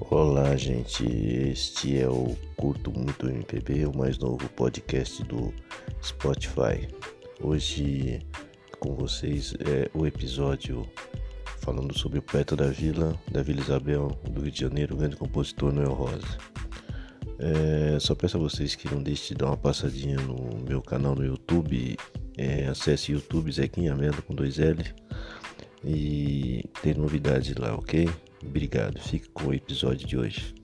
Olá, gente. Este é o Curto Muito MPB, o mais novo podcast do Spotify. Hoje com vocês é o episódio falando sobre o poeta da vila, da Vila Isabel, do Rio de Janeiro, o grande compositor Noel Rosa. É, só peço a vocês que não deixem de dar uma passadinha no meu canal no YouTube. É, acesse YouTube Zequinha Melo com dois L e tem novidades lá, ok? Obrigado, fique com o episódio de hoje.